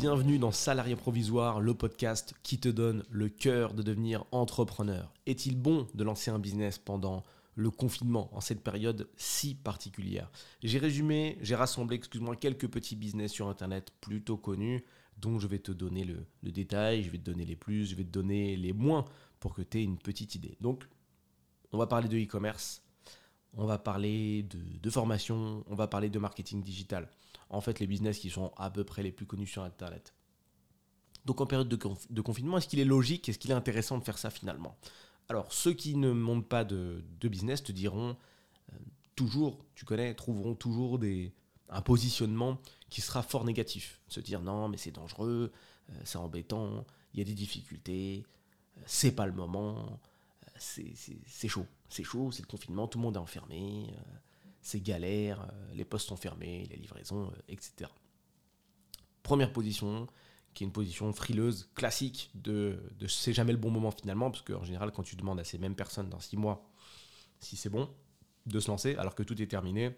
bienvenue dans Salarié Provisoire, le podcast qui te donne le cœur de devenir entrepreneur. Est-il bon de lancer un business pendant le confinement, en cette période si particulière? J'ai résumé, j'ai rassemblé, excuse-moi, quelques petits business sur Internet plutôt connus, dont je vais te donner le, détail, je vais te donner les plus, je vais te donner les moins, pour que tu aies une petite idée. Donc, on va parler de e-commerce, on va parler de, de formation, on va parler de marketing digital en fait les business qui sont à peu près les plus connus sur Internet. Donc en période de, confinement, est-ce qu'il est logique, est-ce qu'il est intéressant de faire ça finalement? Alors ceux qui ne montent pas de, business te diront euh, toujours, tu connais, trouveront toujours des, un positionnement qui sera fort négatif. Se dire non mais c'est dangereux, euh, c'est embêtant, il y a des difficultés, euh, c'est pas le moment, c'est chaud, c'est chaud, c'est le confinement, tout le monde est enfermé c'est galère, euh, les postes sont fermés, les livraisons, euh, etc. Première position, qui est une position frileuse, classique de, c'est jamais le bon moment finalement, parce qu'en général, quand tu demandes à ces mêmes personnes dans six mois si c'est bon de se lancer, alors que tout est terminé,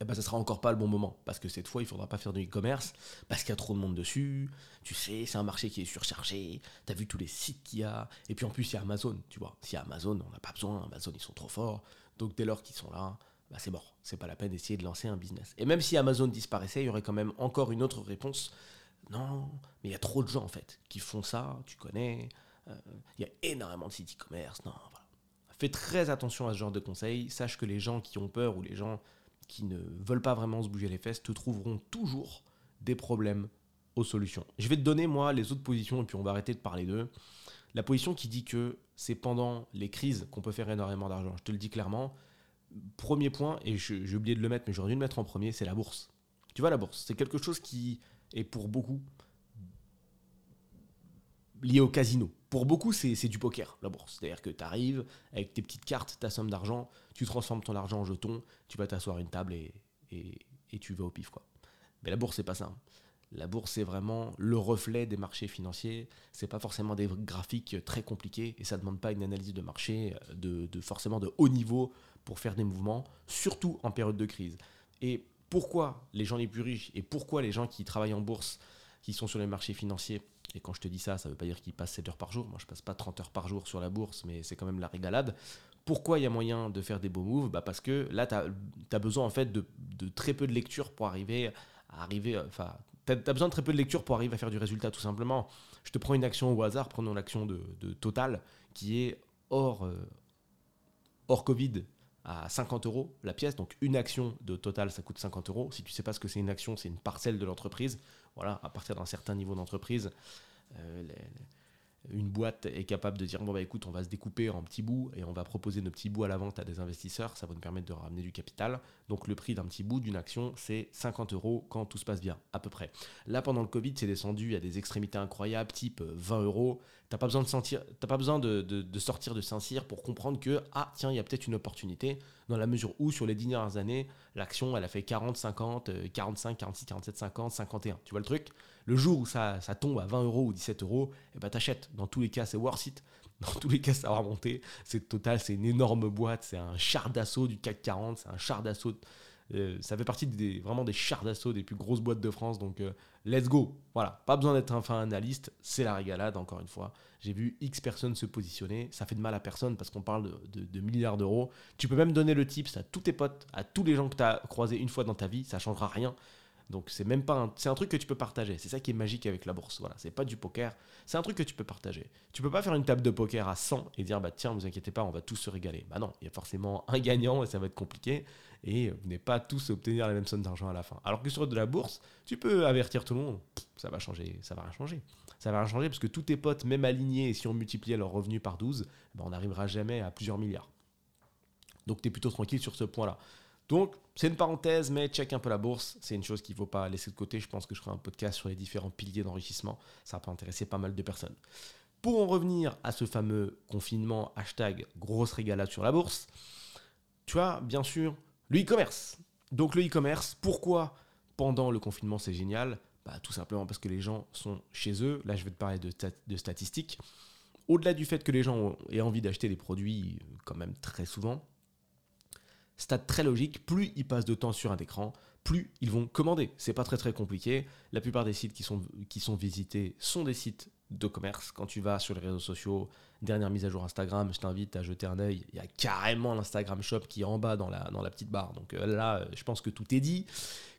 eh ben, ça sera encore pas le bon moment. Parce que cette fois, il faudra pas faire du e-commerce, parce qu'il y a trop de monde dessus. Tu sais, c'est un marché qui est surchargé. Tu as vu tous les sites qu'il y a. Et puis en plus, il y a Amazon. Tu vois, s'il y a Amazon, on n'a pas besoin. Amazon, ils sont trop forts. Donc dès lors qu'ils sont là, bah, c'est mort. C'est pas la peine d'essayer de lancer un business. Et même si Amazon disparaissait, il y aurait quand même encore une autre réponse. Non, mais il y a trop de gens en fait qui font ça, tu connais. Euh, il y a énormément de sites e-commerce. Non, voilà. Fais très attention à ce genre de conseils. Sache que les gens qui ont peur ou les gens qui ne veulent pas vraiment se bouger les fesses te trouveront toujours des problèmes aux solutions. Je vais te donner moi les autres positions et puis on va arrêter de parler d'eux. La position qui dit que c'est pendant les crises qu'on peut faire énormément d'argent. Je te le dis clairement, premier point, et j'ai oublié de le mettre, mais j'aurais dû le mettre en premier, c'est la bourse. Tu vois, la bourse, c'est quelque chose qui est pour beaucoup lié au casino. Pour beaucoup, c'est du poker, la bourse. C'est-à-dire que tu arrives avec tes petites cartes, ta somme d'argent, tu transformes ton argent en jeton, tu vas t'asseoir à une table et, tu vas au pif. quoi. Mais la bourse, c'est pas ça. La bourse, c'est vraiment le reflet des marchés financiers. C'est pas forcément des graphiques très compliqués et ça demande pas une analyse de marché de, de forcément de haut niveau pour faire des mouvements, surtout en période de crise. Et pourquoi les gens les plus riches et pourquoi les gens qui travaillent en bourse, qui sont sur les marchés financiers, et quand je te dis ça, ça ne veut pas dire qu'ils passent 7 heures par jour, moi je passe pas 30 heures par jour sur la bourse, mais c'est quand même la régalade. Pourquoi il y a moyen de faire des beaux moves? Bah Parce que là, tu as, besoin en fait de, très peu de lecture pour arriver à arriver. Enfin, tu as, besoin de très peu de lecture pour arriver à faire du résultat, tout simplement. Je te prends une action au hasard, prenons l'action de, Total, qui est hors, euh, hors Covid à 50 euros la pièce. Donc une action de Total, ça coûte 50 euros. Si tu sais pas ce que c'est une action, c'est une parcelle de l'entreprise. Voilà, à partir d'un certain niveau d'entreprise, euh, une boîte est capable de dire bon bah écoute on va se découper en petits bouts et on va proposer nos petits bouts à la vente à des investisseurs, ça va nous permettre de ramener du capital. Donc le prix d'un petit bout d'une action c'est 50 euros quand tout se passe bien à peu près. Là pendant le Covid c'est descendu à des extrémités incroyables type 20 euros. T'as pas besoin de pas besoin sortir de Saint-Cyr pour comprendre que ah tiens il y a peut-être une opportunité dans la mesure où sur les dernières années l'action elle a fait 40, 50, 45, 46, 47, 50, 51. Tu vois le truc? Le jour où ça, tombe à 20 euros ou 17 euros, eh ben t'achètes. Dans tous les cas, c'est worth it. Dans tous les cas, ça va remonter. C'est total, c'est une énorme boîte. C'est un char d'assaut du CAC 40. C'est un char d'assaut. Euh, ça fait partie des, vraiment des chars d'assaut des plus grosses boîtes de France. Donc, euh, let's go. Voilà, pas besoin d'être un fin analyste. C'est la régalade, encore une fois. J'ai vu X personnes se positionner. Ça fait de mal à personne parce qu'on parle de, milliards d'euros. Tu peux même donner le tips à tous tes potes, à tous les gens que tu as croisés une fois dans ta vie. Ça changera rien. Donc c'est même pas un, c'est un truc que tu peux partager. C'est ça qui est magique avec la bourse. Voilà, c'est pas du poker, c'est un truc que tu peux partager. Tu peux pas faire une table de poker à 100 et dire bah tiens, vous inquiétez pas, on va tous se régaler. Bah non, il y a forcément un gagnant et ça va être compliqué et vous n'êtes pas tous obtenir la même somme d'argent à la fin. Alors que sur de la bourse, tu peux avertir tout le monde, ça va changer, ça va rien changer. Ça va rien changer parce que tous tes potes, même alignés, si on multipliait leurs revenus par 12, bah on n'arrivera jamais à plusieurs milliards. Donc tu es plutôt tranquille sur ce point-là. Donc, c'est une parenthèse, mais check un peu la bourse. C'est une chose qu'il ne faut pas laisser de côté. Je pense que je ferai un podcast sur les différents piliers d'enrichissement. Ça peut intéresser pas mal de personnes. Pour en revenir à ce fameux confinement, hashtag grosse régalade sur la bourse, tu as bien sûr le e-commerce. Donc le e-commerce, pourquoi pendant le confinement c'est génial? Bah, Tout simplement parce que les gens sont chez eux. Là, je vais te parler de, statistiques. Au-delà du fait que les gens aient envie d'acheter des produits quand même très souvent, Stade très logique, plus ils passent de temps sur un écran, plus ils vont commander. C'est pas très très compliqué. La plupart des sites qui sont visités sont des sites de commerce. Quand tu vas sur les réseaux sociaux, dernière mise à jour Instagram, je t'invite à jeter un œil. Il y a carrément l'Instagram Shop qui est en bas dans la, petite barre. Donc euh, là, je pense que tout est dit.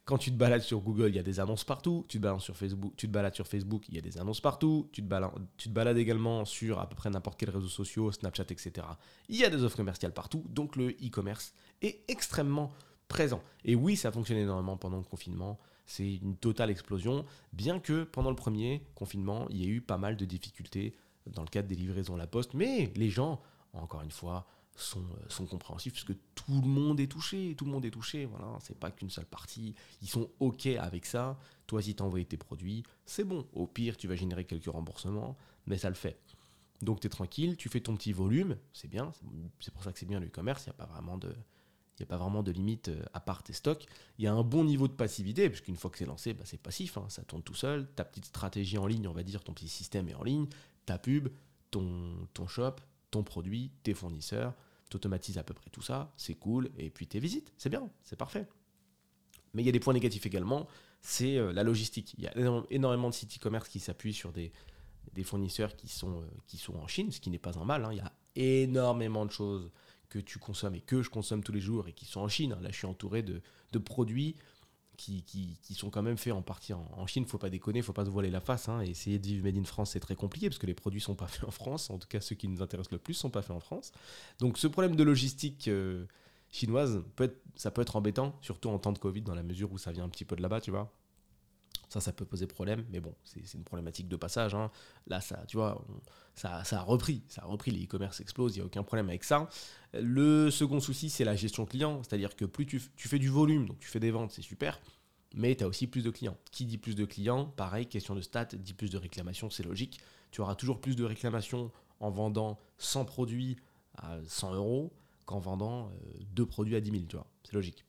Quand tu te balades sur Google, il y a des annonces partout. Tu te balades sur Facebook, tu te balades il y a des annonces partout. Tu te balades, tu te balades également sur à peu près n'importe quel réseau social, Snapchat, etc. Il y a des offres commerciales partout. Donc le e-commerce est extrêmement présent. Et oui, ça fonctionne énormément pendant le confinement. C'est une totale explosion, bien que pendant le premier confinement, il y ait eu pas mal de difficultés dans le cadre des livraisons à la poste. Mais les gens, encore une fois, sont, euh, compréhensifs puisque tout le monde est touché. Tout le monde est touché. Voilà, c'est pas qu'une seule partie. Ils sont OK avec ça. Toi, si tu envoyé tes produits, c'est bon. Au pire, tu vas générer quelques remboursements, mais ça le fait. Donc, tu es tranquille, tu fais ton petit volume, c'est bien. C'est pour ça que c'est bien le e-commerce. Il n'y a pas vraiment de. Il a pas vraiment de limite euh, à part tes stocks. Il y a un bon niveau de passivité, puisqu'une fois que c'est lancé, bah, c'est passif, hein. ça tourne tout seul. Ta petite stratégie en ligne, on va dire, ton petit système est en ligne, ta pub, ton, shop, ton produit, tes fournisseurs, tu à peu près tout ça, c'est cool, et puis tes visites, c'est bien, c'est parfait. Mais il y a des points négatifs également, c'est euh, la logistique. Il y a énormément de sites e-commerce qui s'appuient sur des, fournisseurs qui sont, euh, qui sont en Chine, ce qui n'est pas un mal. Hein. Il y a énormément de choses que tu consommes et que je consomme tous les jours et qui sont en Chine. Là, je suis entouré de, de produits qui, sont quand même faits en partie en, en Chine. Faut pas déconner, faut pas se voiler la face. Hein. essayer de vivre made in France, c'est très compliqué parce que les produits sont pas faits en France. En tout cas, ceux qui nous intéressent le plus sont pas faits en France. Donc, ce problème de logistique euh, chinoise, peut être, ça peut être embêtant, surtout en temps de Covid, dans la mesure où ça vient un petit peu de là-bas, tu vois. Ça, ça peut poser problème, mais bon, c'est une problématique de passage. Hein. Là, ça, tu vois, ça, a repris, ça a repris, les e-commerce explosent, il n'y a aucun problème avec ça. Le second souci, c'est la gestion client, c'est-à-dire que plus tu, fais du volume, donc tu fais des ventes, c'est super, mais tu as aussi plus de clients. Qui dit plus de clients Pareil, question de stats, dit plus de réclamations, c'est logique. Tu auras toujours plus de réclamations en vendant 100 produits à 100 euros qu'en vendant 2 euh, produits à 10 000, tu vois, c'est logique.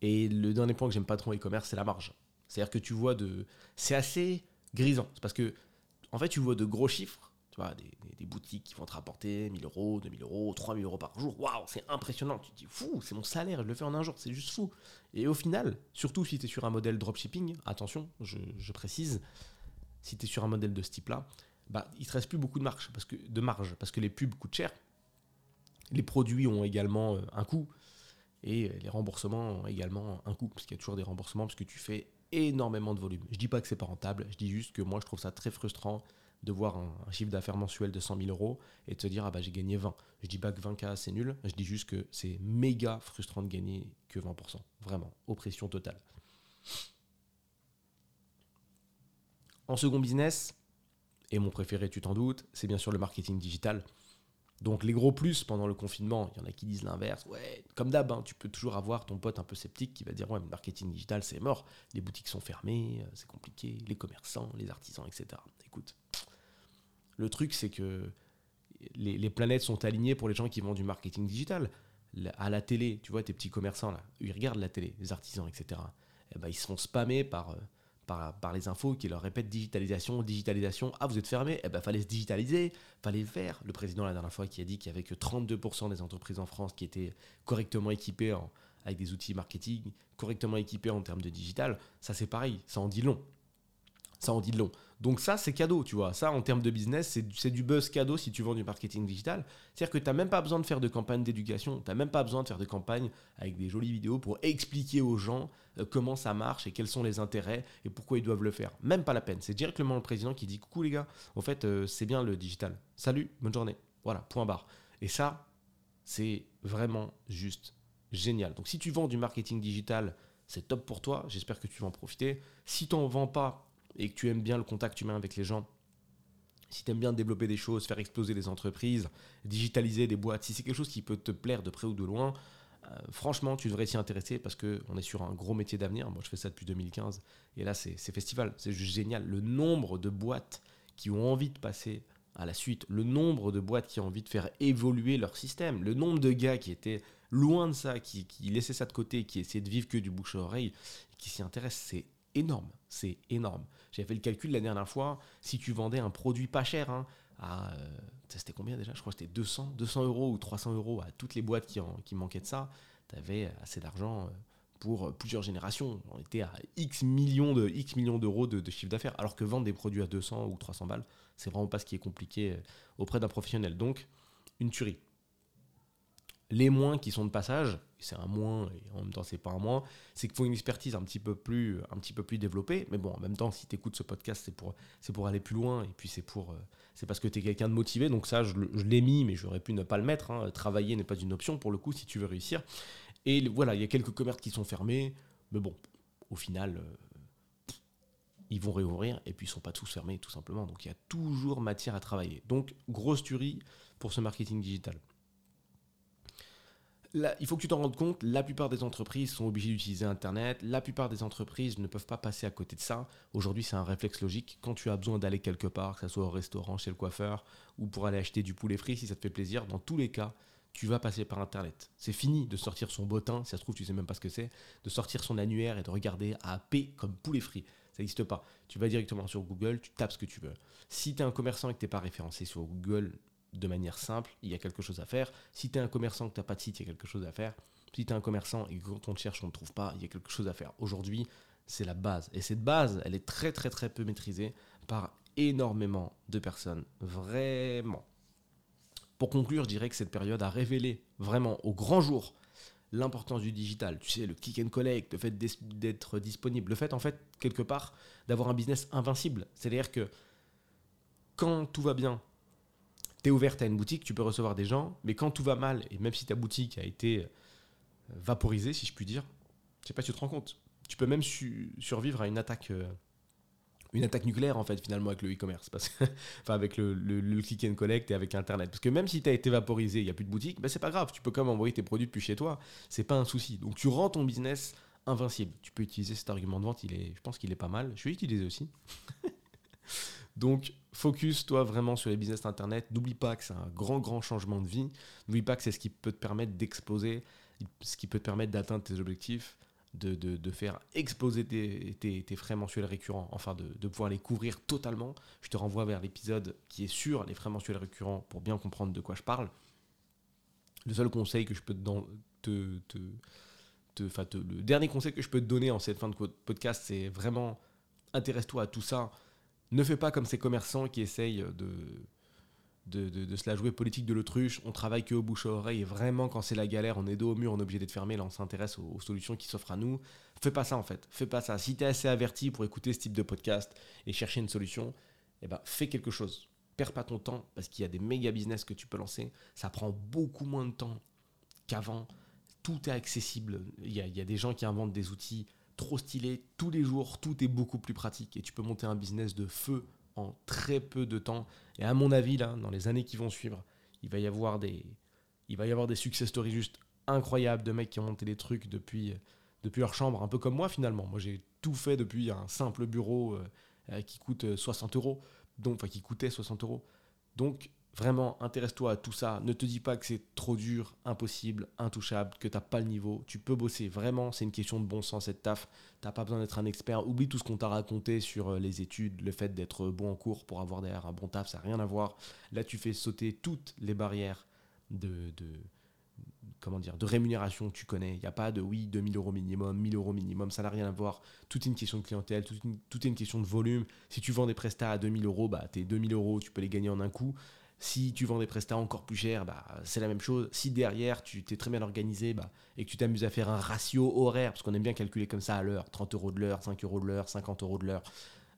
Et le dernier point que j'aime pas trop e-commerce, c'est la marge. C'est-à-dire que tu vois de. C'est assez grisant. C'est parce que, en fait, tu vois de gros chiffres. Tu vois, des, boutiques qui vont te rapporter 1000 euros, 2000 euros, 3000 euros par jour. Waouh, c'est impressionnant. Tu te dis, fou, c'est mon salaire, je le fais en un jour, c'est juste fou. Et au final, surtout si tu es sur un modèle dropshipping, attention, je, je précise, si tu es sur un modèle de ce type-là, bah, il te reste plus beaucoup de marge, parce que, de marge, parce que les pubs coûtent cher. Les produits ont également euh, un coût. Et les remboursements ont également un coût, parce qu'il y a toujours des remboursements, parce que tu fais énormément de volume. Je dis pas que c'est pas rentable, je dis juste que moi je trouve ça très frustrant de voir un, chiffre d'affaires mensuel de 100 000 euros et de se dire ah bah j'ai gagné 20. Je dis pas que 20K c'est nul, je dis juste que c'est méga frustrant de gagner que 20%. Vraiment, oppression totale. En second business, et mon préféré tu t'en doutes, c'est bien sûr le marketing digital. Donc les gros plus pendant le confinement, il y en a qui disent l'inverse. Ouais, comme d'hab, hein, tu peux toujours avoir ton pote un peu sceptique qui va dire ouais, le marketing digital c'est mort, les boutiques sont fermées, euh, c'est compliqué, les commerçants, les artisans, etc. Écoute, le truc c'est que les, planètes sont alignées pour les gens qui vendent du marketing digital. À la télé, tu vois tes petits commerçants là, ils regardent la télé, les artisans, etc. Et eh ben, ils se font par euh, par, les infos qui leur répètent digitalisation, digitalisation. Ah, vous êtes fermé Eh ben, fallait se digitaliser, fallait le faire. Le président, la dernière fois, qui a dit qu'il n'y avait que 32% des entreprises en France qui étaient correctement équipées avec des outils marketing, correctement équipées en termes de digital. Ça, c'est pareil, ça en dit long. Ça en dit long. Donc ça, c'est cadeau, tu vois. Ça, en termes de business, c'est du buzz cadeau si tu vends du marketing digital. C'est-à-dire que tu n'as même pas besoin de faire de campagne d'éducation, tu n'as même pas besoin de faire de campagne avec des jolies vidéos pour expliquer aux gens euh, comment ça marche et quels sont les intérêts et pourquoi ils doivent le faire. Même pas la peine. C'est directement le président qui dit Coucou les gars, en fait, euh, c'est bien le digital. Salut, bonne journée. Voilà, point barre. Et ça, c'est vraiment juste génial. Donc si tu vends du marketing digital, c'est top pour toi. J'espère que tu vas en profiter. Si tu n'en vends pas, et que tu aimes bien le contact humain avec les gens, si tu aimes bien développer des choses, faire exploser des entreprises, digitaliser des boîtes, si c'est quelque chose qui peut te plaire de près ou de loin, euh, franchement, tu devrais t'y intéresser parce qu'on est sur un gros métier d'avenir. Moi, je fais ça depuis 2015 et là, c'est festival. C'est juste génial. Le nombre de boîtes qui ont envie de passer à la suite, le nombre de boîtes qui ont envie de faire évoluer leur système, le nombre de gars qui étaient loin de ça, qui, qui laissaient ça de côté, qui essaient de vivre que du bouche à oreille, qui s'y intéressent, c'est énorme. C'est énorme. J'avais fait le calcul la dernière fois, si tu vendais un produit pas cher, hein, à, euh, c'était combien déjà? Je crois que c'était 200, 200 euros ou 300 euros à toutes les boîtes qui, manquaient de ça, tu avais assez d'argent euh, pour plusieurs générations. On était à X millions de X d'euros de, de, chiffre d'affaires, alors que vendre des produits à 200 ou 300 balles, c'est vraiment pas ce qui est compliqué euh, auprès d'un professionnel. Donc, une tuerie. Les moins qui sont de passage, c'est un moins et en même temps c'est pas un moins, c'est qu'il faut une expertise un petit peu plus, un petit peu plus développée. Mais bon, en même temps, si tu écoutes ce podcast, c'est pour, aller plus loin et puis c'est euh, parce que tu es quelqu'un de motivé. Donc ça, je, l'ai mis, mais j'aurais pu ne pas le mettre. Hein. Travailler n'est pas une option pour le coup si tu veux réussir. Et voilà, il y a quelques commerces qui sont fermés, mais bon, au final, euh, ils vont réouvrir et puis ils sont pas tous fermés tout simplement. Donc il y a toujours matière à travailler. Donc grosse tuerie pour ce marketing digital il faut que tu t'en rendes compte, la plupart des entreprises sont obligées d'utiliser Internet, la plupart des entreprises ne peuvent pas passer à côté de ça. Aujourd'hui, c'est un réflexe logique. Quand tu as besoin d'aller quelque part, que ce soit au restaurant, chez le coiffeur, ou pour aller acheter du poulet frit, si ça te fait plaisir, dans tous les cas, tu vas passer par Internet. C'est fini de sortir son bottin, si ça se trouve, tu sais même pas ce que c'est, de sortir son annuaire et de regarder AP comme poulet frit. Ça n'existe pas. Tu vas directement sur Google, tu tapes ce que tu veux. Si tu es un commerçant et que tu n'es pas référencé sur Google, de manière simple, il y a quelque chose à faire. Si tu es un commerçant que tu n'as pas de site, il y a quelque chose à faire. Si tu es un commerçant et que quand on te cherche, on ne trouve pas, il y a quelque chose à faire. Aujourd'hui, c'est la base. Et cette base, elle est très très très peu maîtrisée par énormément de personnes. Vraiment. Pour conclure, je dirais que cette période a révélé vraiment au grand jour l'importance du digital. Tu sais, le click and collect, le fait d'être disponible, le fait en fait, quelque part, d'avoir un business invincible. C'est-à-dire que quand tout va bien, tu es ouverte à une boutique, tu peux recevoir des gens, mais quand tout va mal, et même si ta boutique a été euh, vaporisée, si je puis dire, je sais pas si tu te rends compte, tu peux même survivre à une attaque, euh, une attaque nucléaire en fait finalement avec le e-commerce, enfin avec le, click and collect et avec Internet. Parce que même si tu as été vaporisé, il n'y a plus de boutique, ben c'est pas grave, tu peux quand même envoyer tes produits depuis chez toi, c'est pas un souci. Donc tu rends ton business invincible. Tu peux utiliser cet argument de vente, il est, je pense qu'il est pas mal. Je vais l'utiliser aussi. Donc, focus-toi vraiment sur les business Internet. N'oublie pas que c'est un grand, grand changement de vie. N'oublie pas que c'est ce qui peut te permettre d'exploser, ce qui peut te permettre d'atteindre tes objectifs, de, faire exploser tes, frais mensuels récurrents, enfin de, pouvoir les couvrir totalement. Je te renvoie vers l'épisode qui est sur les frais mensuels récurrents pour bien comprendre de quoi je parle. Le seul conseil que je peux te, te, le dernier conseil que je peux te donner en cette fin de podcast, c'est vraiment intéresse-toi à tout ça ne fais pas comme ces commerçants qui essayent de, de, se la jouer politique de l'autruche. On travaille que au bouche à oreille et vraiment, quand c'est la galère, on est dos au mur, on est obligé d'être fermé. Là, on s'intéresse aux, solutions qui s'offrent à nous. Fais pas ça en fait. Fais pas ça. Si tu es assez averti pour écouter ce type de podcast et chercher une solution, eh ben, fais quelque chose. Perds pas ton temps parce qu'il y a des méga business que tu peux lancer. Ça prend beaucoup moins de temps qu'avant. Tout est accessible. Il y a des gens qui inventent des outils trop stylé. Tous les jours, tout est beaucoup plus pratique et tu peux monter un business de feu en très peu de temps. Et à mon avis, là, dans les années qui vont suivre, il va y avoir des, il va success stories juste incroyables de mecs qui ont monté des trucs depuis, depuis leur chambre, un peu comme moi finalement. Moi, j'ai tout fait depuis un simple bureau euh, euh, qui coûte 60 euros, donc, qui coûtait 60 euros. Donc, Vraiment, intéresse-toi à tout ça. Ne te dis pas que c'est trop dur, impossible, intouchable, que tu n'as pas le niveau. Tu peux bosser. Vraiment, c'est une question de bon sens cette taf. T'as pas besoin d'être un expert. Oublie tout ce qu'on t'a raconté sur euh, les études, le fait d'être bon en cours pour avoir derrière un bon taf, ça n'a rien à voir. Là, tu fais sauter toutes les barrières de, comment dire, de rémunération que tu connais. Il n'y a pas de oui, 2000 euros minimum, 1000 euros minimum, ça n'a rien à voir. Tout est une question de clientèle, tout, est une question de volume. Si tu vends des prestats à 2000 euros, bah, tes 2000 euros, tu peux les gagner en un coup. Si tu vends des prestats encore plus chers, bah, c'est la même chose. Si derrière, tu t'es très bien organisé bah, et que tu t'amuses à faire un ratio horaire, parce qu'on aime bien calculer comme ça à l'heure, 30 euros de l'heure, 5 euros de l'heure, 50 euros de l'heure,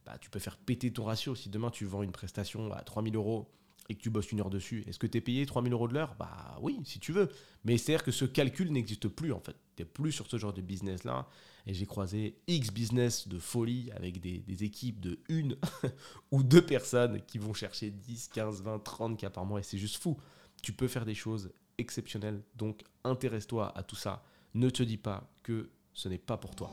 bah, tu peux faire péter ton ratio. Si demain tu vends une prestation à 3000 euros et que tu bosses une heure dessus, est-ce que tu es payé 3000 euros de l'heure? Bah oui, si tu veux. Mais c'est-à-dire que ce calcul n'existe plus en fait. Tu n'es plus sur ce genre de business-là. Et j'ai croisé X business de folie avec des, équipes de une ou deux personnes qui vont chercher 10, 15, 20, 30 cas par mois et c'est juste fou. Tu peux faire des choses exceptionnelles, donc intéresse-toi à tout ça. Ne te dis pas que ce n'est pas pour toi.